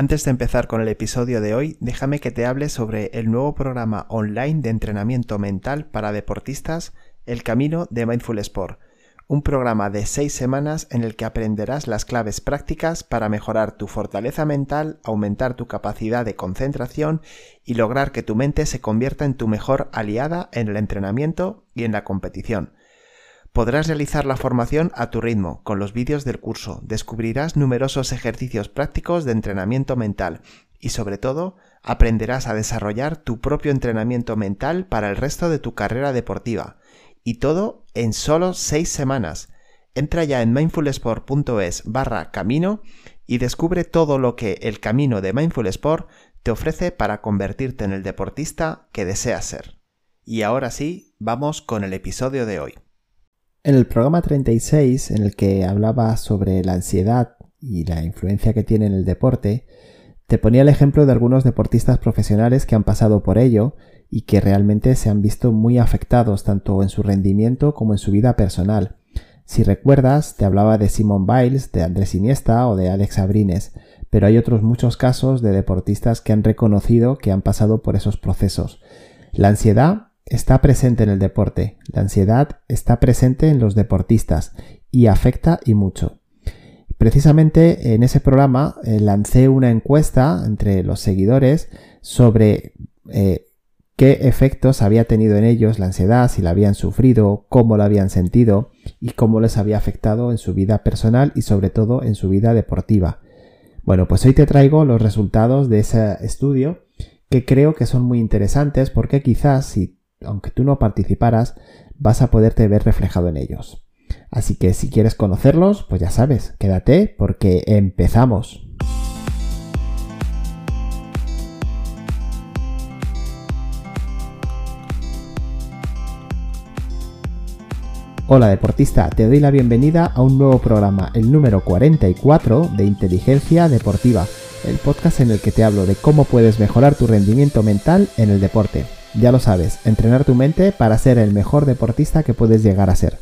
Antes de empezar con el episodio de hoy, déjame que te hable sobre el nuevo programa online de entrenamiento mental para deportistas, El Camino de Mindful Sport, un programa de seis semanas en el que aprenderás las claves prácticas para mejorar tu fortaleza mental, aumentar tu capacidad de concentración y lograr que tu mente se convierta en tu mejor aliada en el entrenamiento y en la competición. Podrás realizar la formación a tu ritmo, con los vídeos del curso, descubrirás numerosos ejercicios prácticos de entrenamiento mental y sobre todo aprenderás a desarrollar tu propio entrenamiento mental para el resto de tu carrera deportiva. Y todo en solo 6 semanas. Entra ya en mindfulsport.es barra camino y descubre todo lo que el camino de Mindful Sport te ofrece para convertirte en el deportista que deseas ser. Y ahora sí, vamos con el episodio de hoy. En el programa 36, en el que hablaba sobre la ansiedad y la influencia que tiene en el deporte, te ponía el ejemplo de algunos deportistas profesionales que han pasado por ello y que realmente se han visto muy afectados tanto en su rendimiento como en su vida personal. Si recuerdas, te hablaba de Simon Biles, de Andrés Iniesta o de Alex Abrines, pero hay otros muchos casos de deportistas que han reconocido que han pasado por esos procesos. La ansiedad está presente en el deporte, la ansiedad está presente en los deportistas y afecta y mucho. Precisamente en ese programa eh, lancé una encuesta entre los seguidores sobre eh, qué efectos había tenido en ellos la ansiedad, si la habían sufrido, cómo la habían sentido y cómo les había afectado en su vida personal y sobre todo en su vida deportiva. Bueno, pues hoy te traigo los resultados de ese estudio que creo que son muy interesantes porque quizás si aunque tú no participaras, vas a poderte ver reflejado en ellos. Así que si quieres conocerlos, pues ya sabes, quédate porque empezamos. Hola deportista, te doy la bienvenida a un nuevo programa, el número 44 de Inteligencia Deportiva, el podcast en el que te hablo de cómo puedes mejorar tu rendimiento mental en el deporte. Ya lo sabes, entrenar tu mente para ser el mejor deportista que puedes llegar a ser.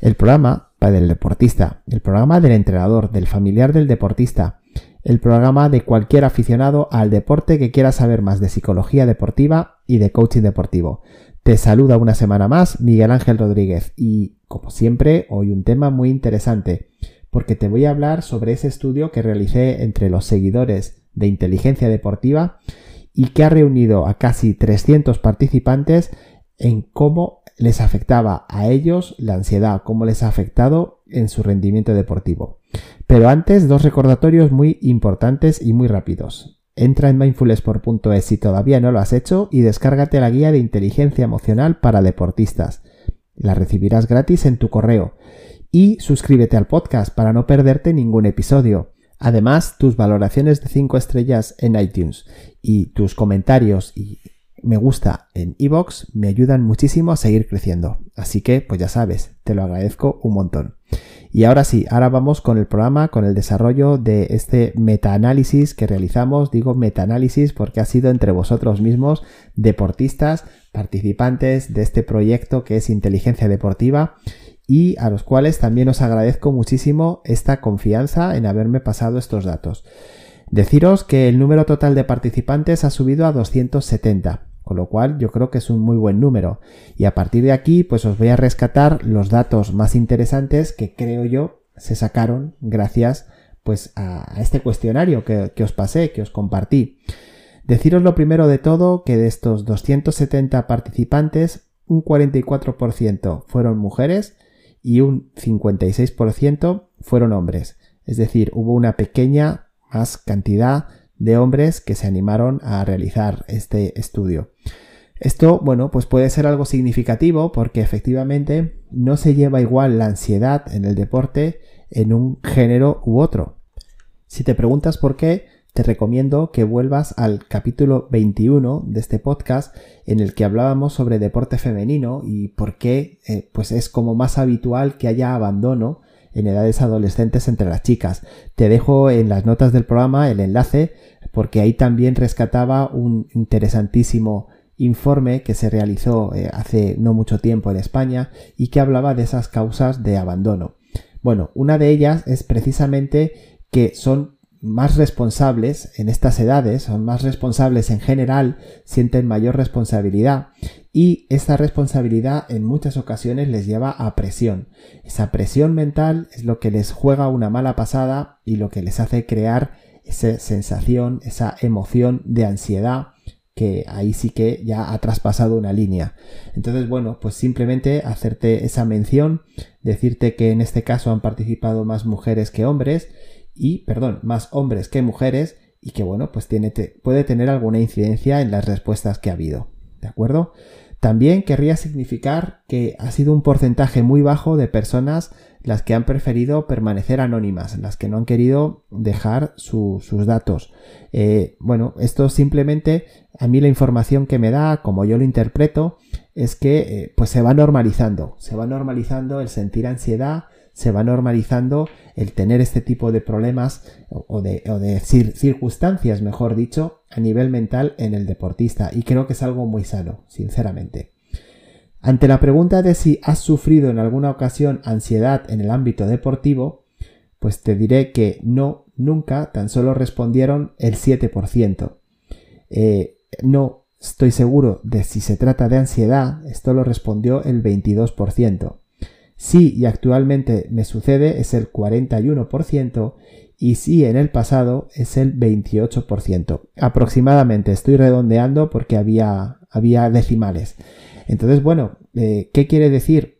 El programa para el deportista, el programa del entrenador, del familiar del deportista, el programa de cualquier aficionado al deporte que quiera saber más de psicología deportiva y de coaching deportivo. Te saluda una semana más Miguel Ángel Rodríguez y, como siempre, hoy un tema muy interesante, porque te voy a hablar sobre ese estudio que realicé entre los seguidores de inteligencia deportiva y que ha reunido a casi 300 participantes en cómo les afectaba a ellos la ansiedad, cómo les ha afectado en su rendimiento deportivo. Pero antes, dos recordatorios muy importantes y muy rápidos. Entra en mindfulsport.es si todavía no lo has hecho y descárgate la guía de inteligencia emocional para deportistas. La recibirás gratis en tu correo. Y suscríbete al podcast para no perderte ningún episodio. Además, tus valoraciones de 5 estrellas en iTunes y tus comentarios y me gusta en iBox me ayudan muchísimo a seguir creciendo. Así que, pues ya sabes, te lo agradezco un montón. Y ahora sí, ahora vamos con el programa, con el desarrollo de este metaanálisis que realizamos. Digo metaanálisis porque ha sido entre vosotros mismos, deportistas, participantes de este proyecto que es inteligencia deportiva y a los cuales también os agradezco muchísimo esta confianza en haberme pasado estos datos. Deciros que el número total de participantes ha subido a 270, con lo cual yo creo que es un muy buen número. Y a partir de aquí, pues os voy a rescatar los datos más interesantes que creo yo se sacaron gracias pues a, este cuestionario que, que os pasé, que os compartí. Deciros lo primero de todo que de estos 270 participantes, un 44% fueron mujeres y un 56% fueron hombres. Es decir, hubo una pequeña más cantidad de hombres que se animaron a realizar este estudio. Esto, bueno, pues puede ser algo significativo porque efectivamente no se lleva igual la ansiedad en el deporte en un género u otro. Si te preguntas por qué, te recomiendo que vuelvas al capítulo 21 de este podcast en el que hablábamos sobre deporte femenino y por qué eh, pues es como más habitual que haya abandono en edades adolescentes entre las chicas. Te dejo en las notas del programa el enlace porque ahí también rescataba un interesantísimo informe que se realizó eh, hace no mucho tiempo en España y que hablaba de esas causas de abandono. Bueno, una de ellas es precisamente que son más responsables en estas edades, son más responsables en general, sienten mayor responsabilidad y esta responsabilidad en muchas ocasiones les lleva a presión. Esa presión mental es lo que les juega una mala pasada y lo que les hace crear esa sensación, esa emoción de ansiedad que ahí sí que ya ha traspasado una línea. Entonces, bueno, pues simplemente hacerte esa mención, decirte que en este caso han participado más mujeres que hombres y, perdón, más hombres que mujeres y que, bueno, pues tiene, puede tener alguna incidencia en las respuestas que ha habido. ¿De acuerdo? También querría significar que ha sido un porcentaje muy bajo de personas las que han preferido permanecer anónimas, las que no han querido dejar sus datos. Eh, bueno, esto simplemente a mí la información que me da, como yo lo interpreto, es que eh, pues se va normalizando, se va normalizando el sentir ansiedad, se va normalizando el tener este tipo de problemas o de, o de circunstancias, mejor dicho, a nivel mental en el deportista. Y creo que es algo muy sano, sinceramente. Ante la pregunta de si has sufrido en alguna ocasión ansiedad en el ámbito deportivo, pues te diré que no, nunca, tan solo respondieron el 7%. Eh, no estoy seguro de si se trata de ansiedad, esto lo respondió el 22%. Sí y actualmente me sucede es el 41% y sí en el pasado es el 28%. Aproximadamente estoy redondeando porque había, había decimales. Entonces, bueno, eh, ¿qué quiere decir?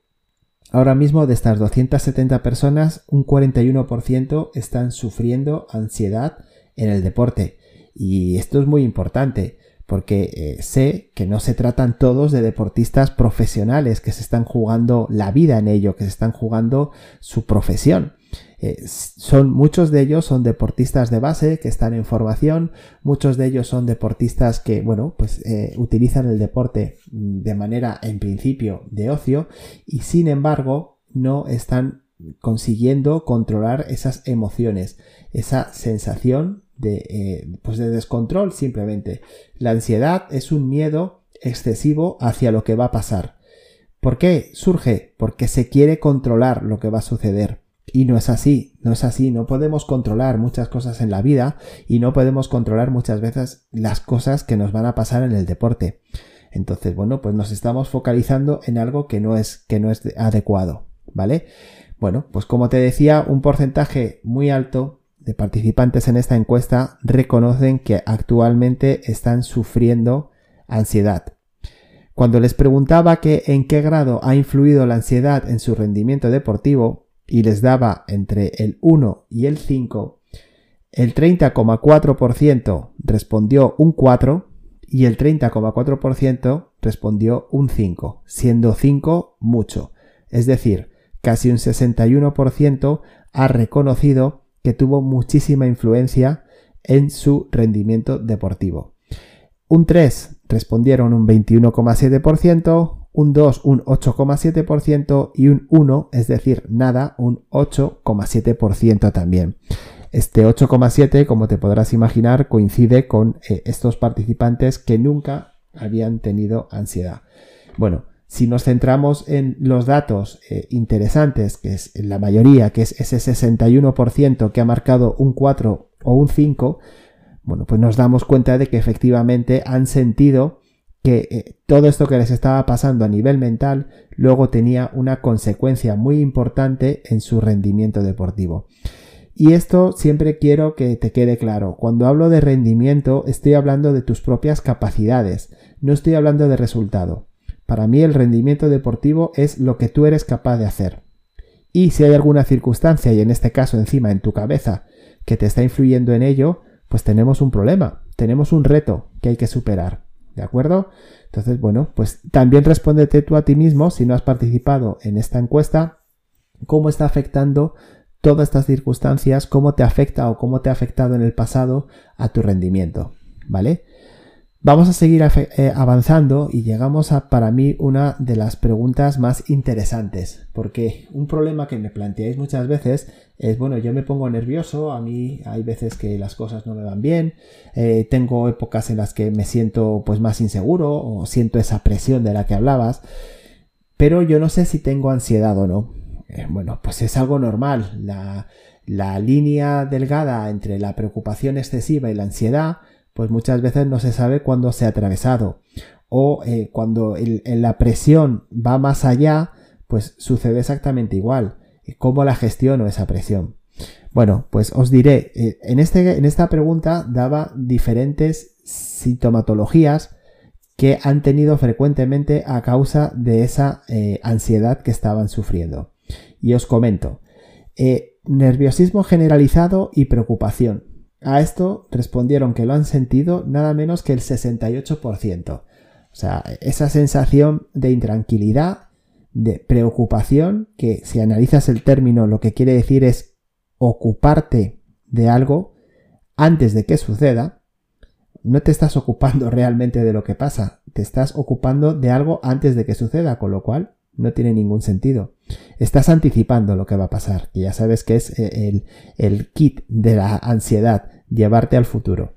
Ahora mismo de estas 270 personas, un 41% están sufriendo ansiedad en el deporte. Y esto es muy importante porque eh, sé que no se tratan todos de deportistas profesionales que se están jugando la vida en ello, que se están jugando su profesión. Eh, son muchos de ellos son deportistas de base que están en formación, muchos de ellos son deportistas que, bueno, pues eh, utilizan el deporte de manera, en principio, de ocio y sin embargo no están consiguiendo controlar esas emociones, esa sensación de, eh, pues de descontrol simplemente. La ansiedad es un miedo excesivo hacia lo que va a pasar. ¿Por qué surge? Porque se quiere controlar lo que va a suceder. Y no es así, no es así, no podemos controlar muchas cosas en la vida y no podemos controlar muchas veces las cosas que nos van a pasar en el deporte. Entonces, bueno, pues nos estamos focalizando en algo que no es, que no es adecuado, ¿vale? Bueno, pues como te decía, un porcentaje muy alto de participantes en esta encuesta reconocen que actualmente están sufriendo ansiedad. Cuando les preguntaba que en qué grado ha influido la ansiedad en su rendimiento deportivo y les daba entre el 1 y el 5, el 30,4% respondió un 4 y el 30,4% respondió un 5, siendo 5 mucho. Es decir, casi un 61% ha reconocido tuvo muchísima influencia en su rendimiento deportivo. Un 3 respondieron un 21,7%, un 2 un 8,7% y un 1, es decir, nada, un 8,7% también. Este 8,7, como te podrás imaginar, coincide con eh, estos participantes que nunca habían tenido ansiedad. Bueno, si nos centramos en los datos eh, interesantes, que es la mayoría, que es ese 61% que ha marcado un 4 o un 5, bueno, pues nos damos cuenta de que efectivamente han sentido que eh, todo esto que les estaba pasando a nivel mental luego tenía una consecuencia muy importante en su rendimiento deportivo. Y esto siempre quiero que te quede claro. Cuando hablo de rendimiento estoy hablando de tus propias capacidades, no estoy hablando de resultado. Para mí el rendimiento deportivo es lo que tú eres capaz de hacer. Y si hay alguna circunstancia, y en este caso encima en tu cabeza, que te está influyendo en ello, pues tenemos un problema, tenemos un reto que hay que superar. ¿De acuerdo? Entonces, bueno, pues también respóndete tú a ti mismo, si no has participado en esta encuesta, cómo está afectando todas estas circunstancias, cómo te afecta o cómo te ha afectado en el pasado a tu rendimiento. ¿Vale? Vamos a seguir eh, avanzando y llegamos a para mí una de las preguntas más interesantes, porque un problema que me planteáis muchas veces es, bueno, yo me pongo nervioso, a mí hay veces que las cosas no me van bien, eh, tengo épocas en las que me siento pues más inseguro o siento esa presión de la que hablabas, pero yo no sé si tengo ansiedad o no. Eh, bueno, pues es algo normal, la, La línea delgada entre la preocupación excesiva y la ansiedad, pues muchas veces no se sabe cuándo se ha atravesado. O eh, cuando la presión va más allá, pues sucede exactamente igual. ¿Cómo la gestiono esa presión? Bueno, pues os diré, eh, en, este, en esta pregunta daba diferentes sintomatologías que han tenido frecuentemente a causa de esa eh, ansiedad que estaban sufriendo. Y os comento, eh, nerviosismo generalizado y preocupación. A esto respondieron que lo han sentido nada menos que el 68%. O sea, esa sensación de intranquilidad, de preocupación, que si analizas el término lo que quiere decir es ocuparte de algo antes de que suceda, no te estás ocupando realmente de lo que pasa, te estás ocupando de algo antes de que suceda, con lo cual no tiene ningún sentido. Estás anticipando lo que va a pasar, que ya sabes que es eh, el, el kit de la ansiedad, llevarte al futuro.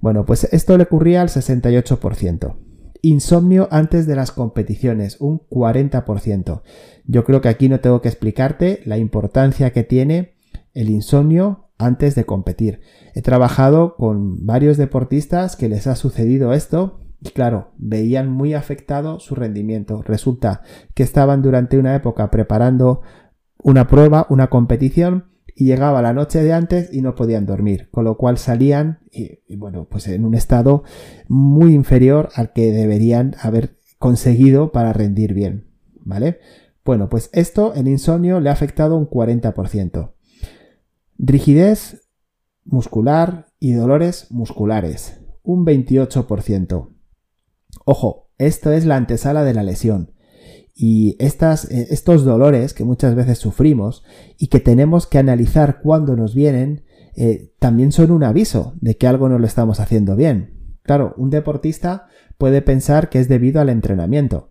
Bueno, pues esto le ocurría al 68%. Insomnio antes de las competiciones, un 40%. Yo creo que aquí no tengo que explicarte la importancia que tiene el insomnio antes de competir. He trabajado con varios deportistas que les ha sucedido esto y claro, veían muy afectado su rendimiento. Resulta que estaban durante una época preparando una prueba, una competición y llegaba la noche de antes y no podían dormir, con lo cual salían y, bueno, pues en un estado muy inferior al que deberían haber conseguido para rendir bien, ¿vale? Bueno, pues esto en insomnio le ha afectado un 40% rigidez muscular y dolores musculares, un 28%. Ojo, esto es la antesala de la lesión. Y estas, eh, estos dolores que muchas veces sufrimos y que tenemos que analizar cuando nos vienen, eh, también son un aviso de que algo no lo estamos haciendo bien. Claro, un deportista puede pensar que es debido al entrenamiento,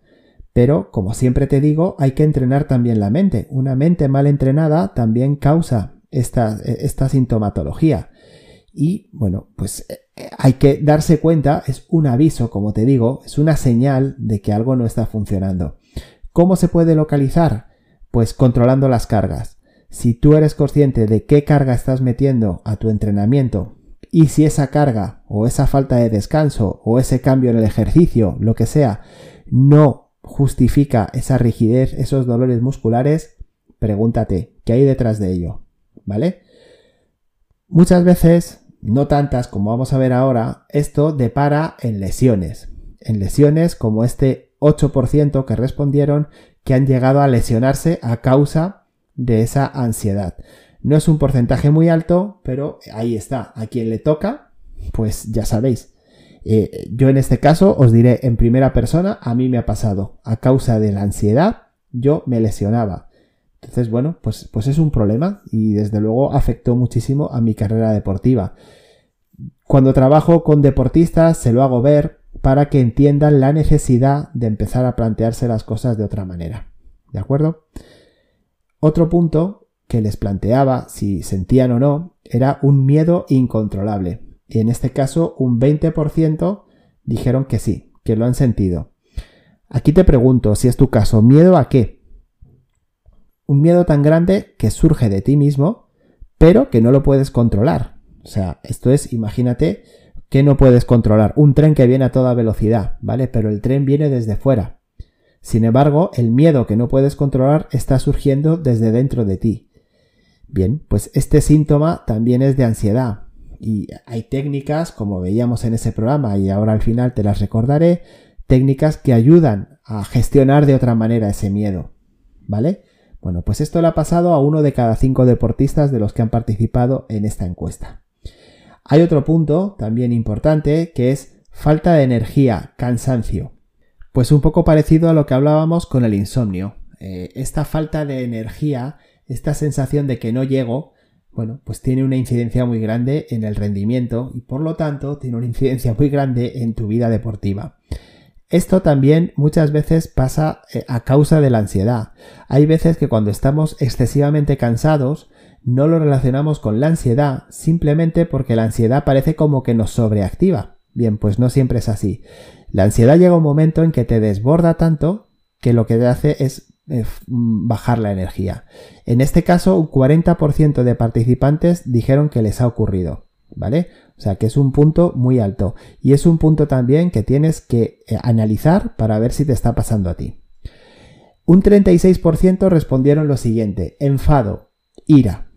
pero como siempre te digo, hay que entrenar también la mente. Una mente mal entrenada también causa esta, esta sintomatología. Y bueno, pues eh, hay que darse cuenta, es un aviso, como te digo, es una señal de que algo no está funcionando. ¿Cómo se puede localizar? Pues controlando las cargas. Si tú eres consciente de qué carga estás metiendo a tu entrenamiento y si esa carga o esa falta de descanso o ese cambio en el ejercicio, lo que sea, no justifica esa rigidez, esos dolores musculares, pregúntate, ¿qué hay detrás de ello? ¿vale? Muchas veces, no tantas como vamos a ver ahora, esto depara en lesiones. En lesiones como este 8% que respondieron que han llegado a lesionarse a causa de esa ansiedad. No es un porcentaje muy alto, pero ahí está. A quien le toca, pues ya sabéis. Eh, yo en este caso os diré en primera persona, a mí me ha pasado. A causa de la ansiedad, yo me lesionaba. Entonces, bueno, pues, pues es un problema y desde luego afectó muchísimo a mi carrera deportiva. Cuando trabajo con deportistas se lo hago ver para que entiendan la necesidad de empezar a plantearse las cosas de otra manera. ¿De acuerdo? Otro punto que les planteaba, si sentían o no, era un miedo incontrolable. Y en este caso, un 20% dijeron que sí, que lo han sentido. Aquí te pregunto, si es tu caso, ¿miedo a qué? Un miedo tan grande que surge de ti mismo, pero que no lo puedes controlar. O sea, esto es, imagínate que no puedes controlar un tren que viene a toda velocidad, ¿vale? Pero el tren viene desde fuera. Sin embargo, el miedo que no puedes controlar está surgiendo desde dentro de ti. Bien, pues este síntoma también es de ansiedad. Y hay técnicas, como veíamos en ese programa, y ahora al final te las recordaré, técnicas que ayudan a gestionar de otra manera ese miedo. ¿Vale? Bueno, pues esto le ha pasado a uno de cada cinco deportistas de los que han participado en esta encuesta. Hay otro punto también importante que es falta de energía, cansancio. Pues un poco parecido a lo que hablábamos con el insomnio. Eh, esta falta de energía, esta sensación de que no llego, bueno, pues tiene una incidencia muy grande en el rendimiento y por lo tanto tiene una incidencia muy grande en tu vida deportiva. Esto también muchas veces pasa eh, a causa de la ansiedad. Hay veces que cuando estamos excesivamente cansados no lo relacionamos con la ansiedad simplemente porque la ansiedad parece como que nos sobreactiva. Bien, pues no siempre es así. La ansiedad llega un momento en que te desborda tanto que lo que te hace es eh, mm, bajar la energía. En este caso, un 40% de participantes dijeron que les ha ocurrido, ¿vale? O sea que es un punto muy alto y es un punto también que tienes que eh, analizar para ver si te está pasando a ti. Un 36% respondieron lo siguiente, enfado, ira.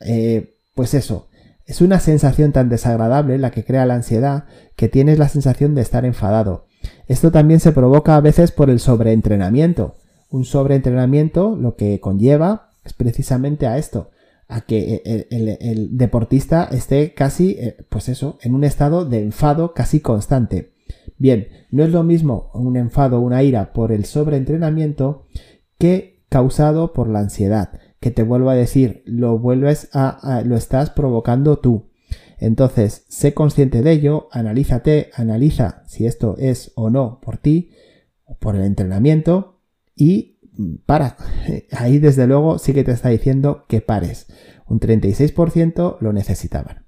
Eh, pues eso, es una sensación tan desagradable la que crea la ansiedad que tienes la sensación de estar enfadado. Esto también se provoca a veces por el sobreentrenamiento. Un sobreentrenamiento lo que conlleva es precisamente a esto, a que el, deportista esté casi, eh, pues eso, en un estado de enfado casi constante. Bien, no es lo mismo un enfado, una ira por el sobreentrenamiento que causado por la ansiedad, que te vuelvo a decir, lo vuelves a, lo estás provocando tú. Entonces, sé consciente de ello, analízate, analiza si esto es o no por ti, por el entrenamiento, y para. Ahí desde luego sí que te está diciendo que pares. Un 36% lo necesitaban.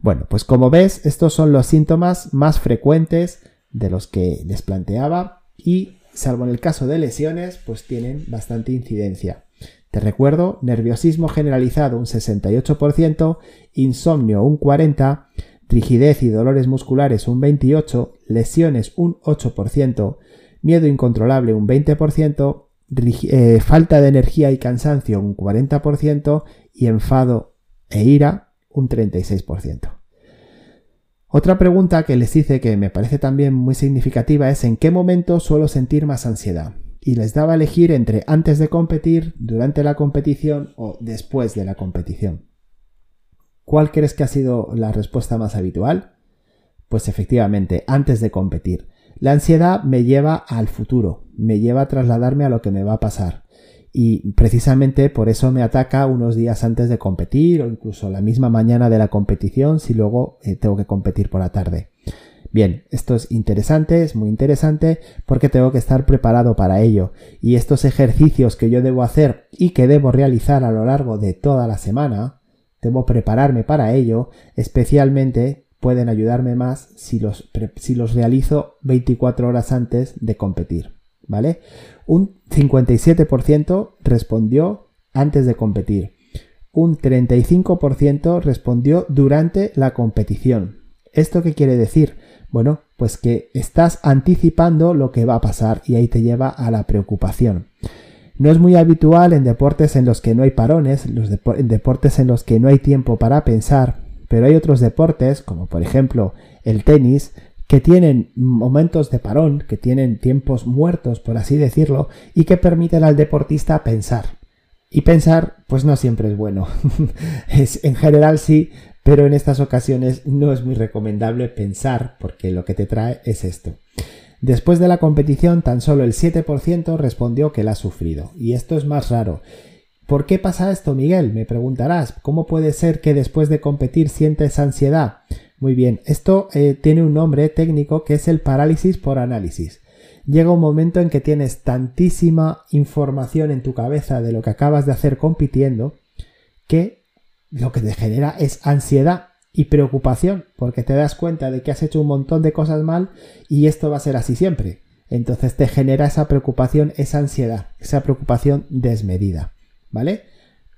Bueno, pues como ves, estos son los síntomas más frecuentes de los que les planteaba y, salvo en el caso de lesiones, pues tienen bastante incidencia. Te recuerdo, nerviosismo generalizado un 68%, insomnio un 40%, rigidez y dolores musculares un 28%, lesiones un 8%, miedo incontrolable un 20%, eh, falta de energía y cansancio un 40% y enfado e ira un 36%. Otra pregunta que les hice que me parece también muy significativa es en qué momento suelo sentir más ansiedad. Y les daba a elegir entre antes de competir, durante la competición o después de la competición. ¿Cuál crees que ha sido la respuesta más habitual? Pues efectivamente, antes de competir. La ansiedad me lleva al futuro, me lleva a trasladarme a lo que me va a pasar. Y precisamente por eso me ataca unos días antes de competir o incluso la misma mañana de la competición si luego eh, tengo que competir por la tarde. Bien, esto es interesante, es muy interesante porque tengo que estar preparado para ello y estos ejercicios que yo debo hacer y que debo realizar a lo largo de toda la semana, debo prepararme para ello, especialmente pueden ayudarme más si los, realizo 24 horas antes de competir, ¿vale? Un 57% respondió antes de competir. Un 35% respondió durante la competición. ¿Esto qué quiere decir? Bueno, pues que estás anticipando lo que va a pasar y ahí te lleva a la preocupación. No es muy habitual en deportes en los que no hay parones, en deportes en los que no hay tiempo para pensar, pero hay otros deportes, como por ejemplo el tenis, que tienen momentos de parón, que tienen tiempos muertos, por así decirlo, y que permiten al deportista pensar. Y pensar, pues no siempre es bueno. es, en general sí, pero en estas ocasiones no es muy recomendable pensar, porque lo que te trae es esto. Después de la competición, tan solo el 7% respondió que la ha sufrido, y esto es más raro. ¿Por qué pasa esto, Miguel? Me preguntarás. ¿Cómo puede ser que después de competir sientes ansiedad? Muy bien, esto eh, tiene un nombre técnico que es el parálisis por análisis. Llega un momento en que tienes tantísima información en tu cabeza de lo que acabas de hacer compitiendo que lo que te genera es ansiedad y preocupación porque te das cuenta de que has hecho un montón de cosas mal y esto va a ser así siempre. Entonces te genera esa preocupación, esa ansiedad, esa preocupación desmedida. ¿Vale?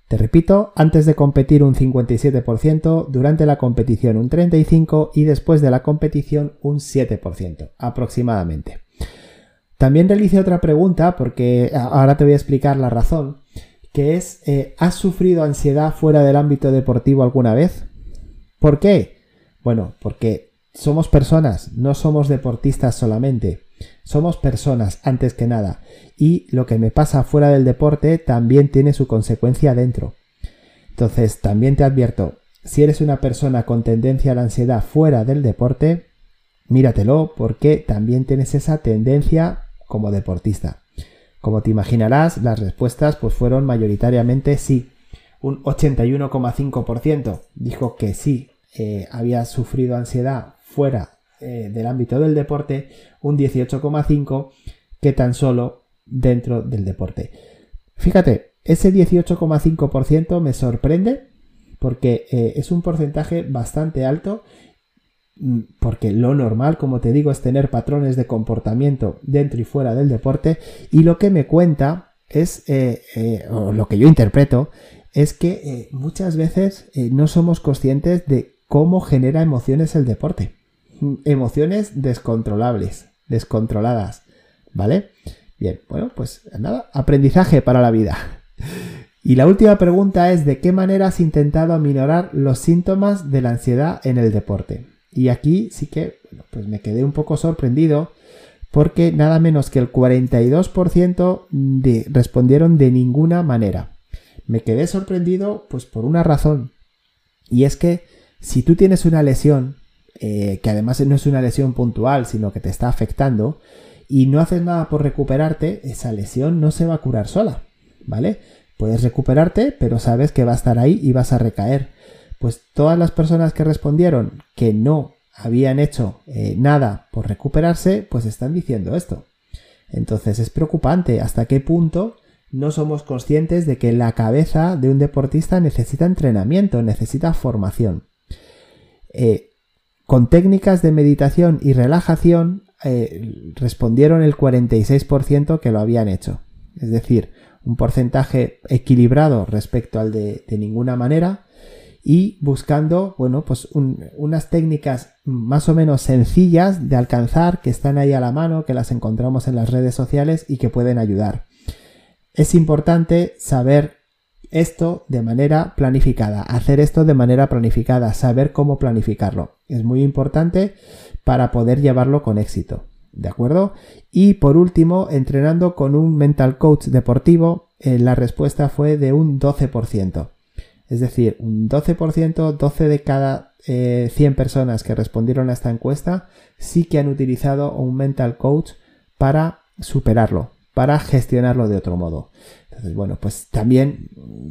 Te repito, antes de competir un 57%, durante la competición un 35% y después de la competición un 7% aproximadamente. También realicé otra pregunta porque ahora te voy a explicar la razón, que es, eh, ¿has sufrido ansiedad fuera del ámbito deportivo alguna vez? ¿Por qué? Bueno, porque somos personas, no somos deportistas solamente. Somos personas antes que nada y lo que me pasa fuera del deporte también tiene su consecuencia dentro. Entonces, también te advierto, si eres una persona con tendencia a la ansiedad fuera del deporte, míratelo porque también tienes esa tendencia como deportista. Como te imaginarás, las respuestas pues fueron mayoritariamente sí. Un 81,5% dijo que sí, eh, había sufrido ansiedad fuera eh, del ámbito del deporte, un 18,5% que tan solo dentro del deporte. Fíjate, ese 18,5% me sorprende porque eh, es un porcentaje bastante alto mm, porque lo normal, como te digo, es tener patrones de comportamiento dentro y fuera del deporte y lo que me cuenta es, eh, o lo que yo interpreto, es que muchas veces no somos conscientes de cómo genera emociones el deporte. Emociones descontrolables, descontroladas, ¿vale? Bien, bueno, pues nada, aprendizaje para la vida. Y la última pregunta es de qué manera has intentado aminorar los síntomas de la ansiedad en el deporte. Y aquí sí que pues me quedé un poco sorprendido porque nada menos que el 42% de, respondieron de ninguna manera. Me quedé sorprendido pues por una razón y es que si tú tienes una lesión eh, que además no es una lesión puntual sino que te está afectando y no haces nada por recuperarte, esa lesión no se va a curar sola, ¿vale? Puedes recuperarte, pero sabes que va a estar ahí y vas a recaer. Pues todas las personas que respondieron que no habían hecho eh, nada por recuperarse, pues están diciendo esto. Entonces es preocupante hasta qué punto no somos conscientes de que la cabeza de un deportista necesita entrenamiento, necesita formación. Eh, con técnicas de meditación y relajación eh, respondieron el 46% que lo habían hecho. Es decir, un porcentaje equilibrado respecto al de, ninguna manera y buscando, bueno, pues unas técnicas más o menos sencillas de alcanzar que están ahí a la mano, que las encontramos en las redes sociales y que pueden ayudar. Es importante saber esto de manera planificada, hacer esto de manera planificada, saber cómo planificarlo. Es muy importante para poder llevarlo con éxito. ¿De acuerdo? Y por último, entrenando con un mental coach deportivo, eh, la respuesta fue de un 12%. Es decir, un 12%, 12 de cada 100 eh, personas que respondieron a esta encuesta sí que han utilizado un mental coach para superarlo, para gestionarlo de otro modo. Entonces, bueno, pues también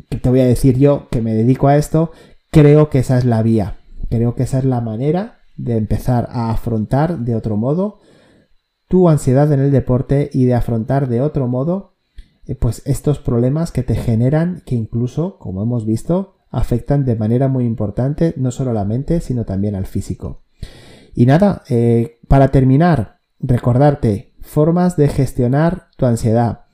te voy a decir yo que me dedico a esto, creo que esa es la vía, creo que esa es la manera de empezar a afrontar de otro modo tu ansiedad en el deporte y de afrontar de otro modo eh, pues estos problemas que te generan, que incluso, como hemos visto, afectan de manera muy importante no solo a la mente, sino también al físico. Y nada, eh, para terminar, recordarte formas de gestionar tu ansiedad.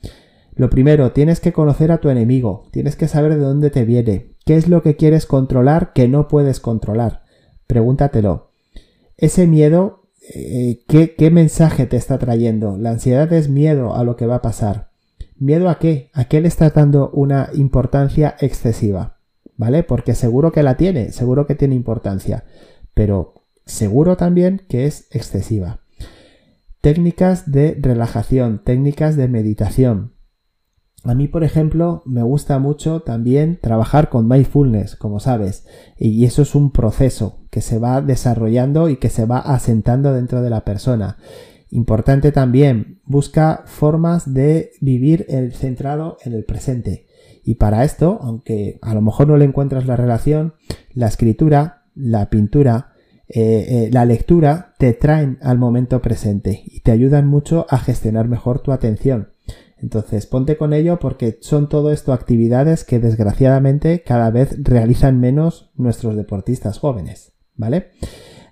Lo primero, tienes que conocer a tu enemigo, tienes que saber de dónde te viene, qué es lo que quieres controlar que no puedes controlar. Pregúntatelo. Ese miedo, eh, ¿qué, ¿qué mensaje te está trayendo? La ansiedad es miedo a lo que va a pasar. ¿Miedo a qué? ¿A qué le está dando una importancia excesiva? ¿Vale? Porque seguro que la tiene, seguro que tiene importancia, pero seguro también que es excesiva. Técnicas de relajación, técnicas de meditación. A mí, por ejemplo, me gusta mucho también trabajar con mindfulness, como sabes, y eso es un proceso que se va desarrollando y que se va asentando dentro de la persona. Importante también, busca formas de vivir el centrado en el presente. Y para esto, aunque a lo mejor no le encuentras la relación, la escritura, la pintura, eh, eh, la lectura te traen al momento presente y te ayudan mucho a gestionar mejor tu atención. Entonces, ponte con ello porque son todo esto actividades que desgraciadamente cada vez realizan menos nuestros deportistas jóvenes, ¿vale?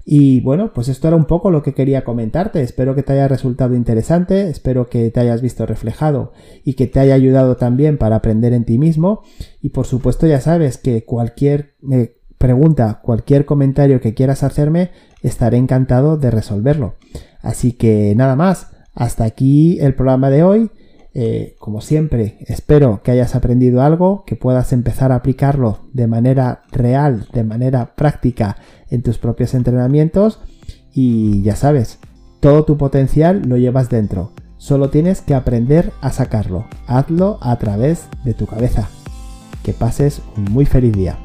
Y bueno, pues esto era un poco lo que quería comentarte. Espero que te haya resultado interesante, espero que te hayas visto reflejado y que te haya ayudado también para aprender en ti mismo. Y por supuesto ya sabes que cualquier eh, pregunta, cualquier comentario que quieras hacerme, estaré encantado de resolverlo. Así que nada más, hasta aquí el programa de hoy. Eh, como siempre, espero que hayas aprendido algo, que puedas empezar a aplicarlo de manera real, de manera práctica en tus propios entrenamientos y ya sabes, todo tu potencial lo llevas dentro. Solo tienes que aprender a sacarlo. Hazlo a través de tu cabeza. Que pases un muy feliz día.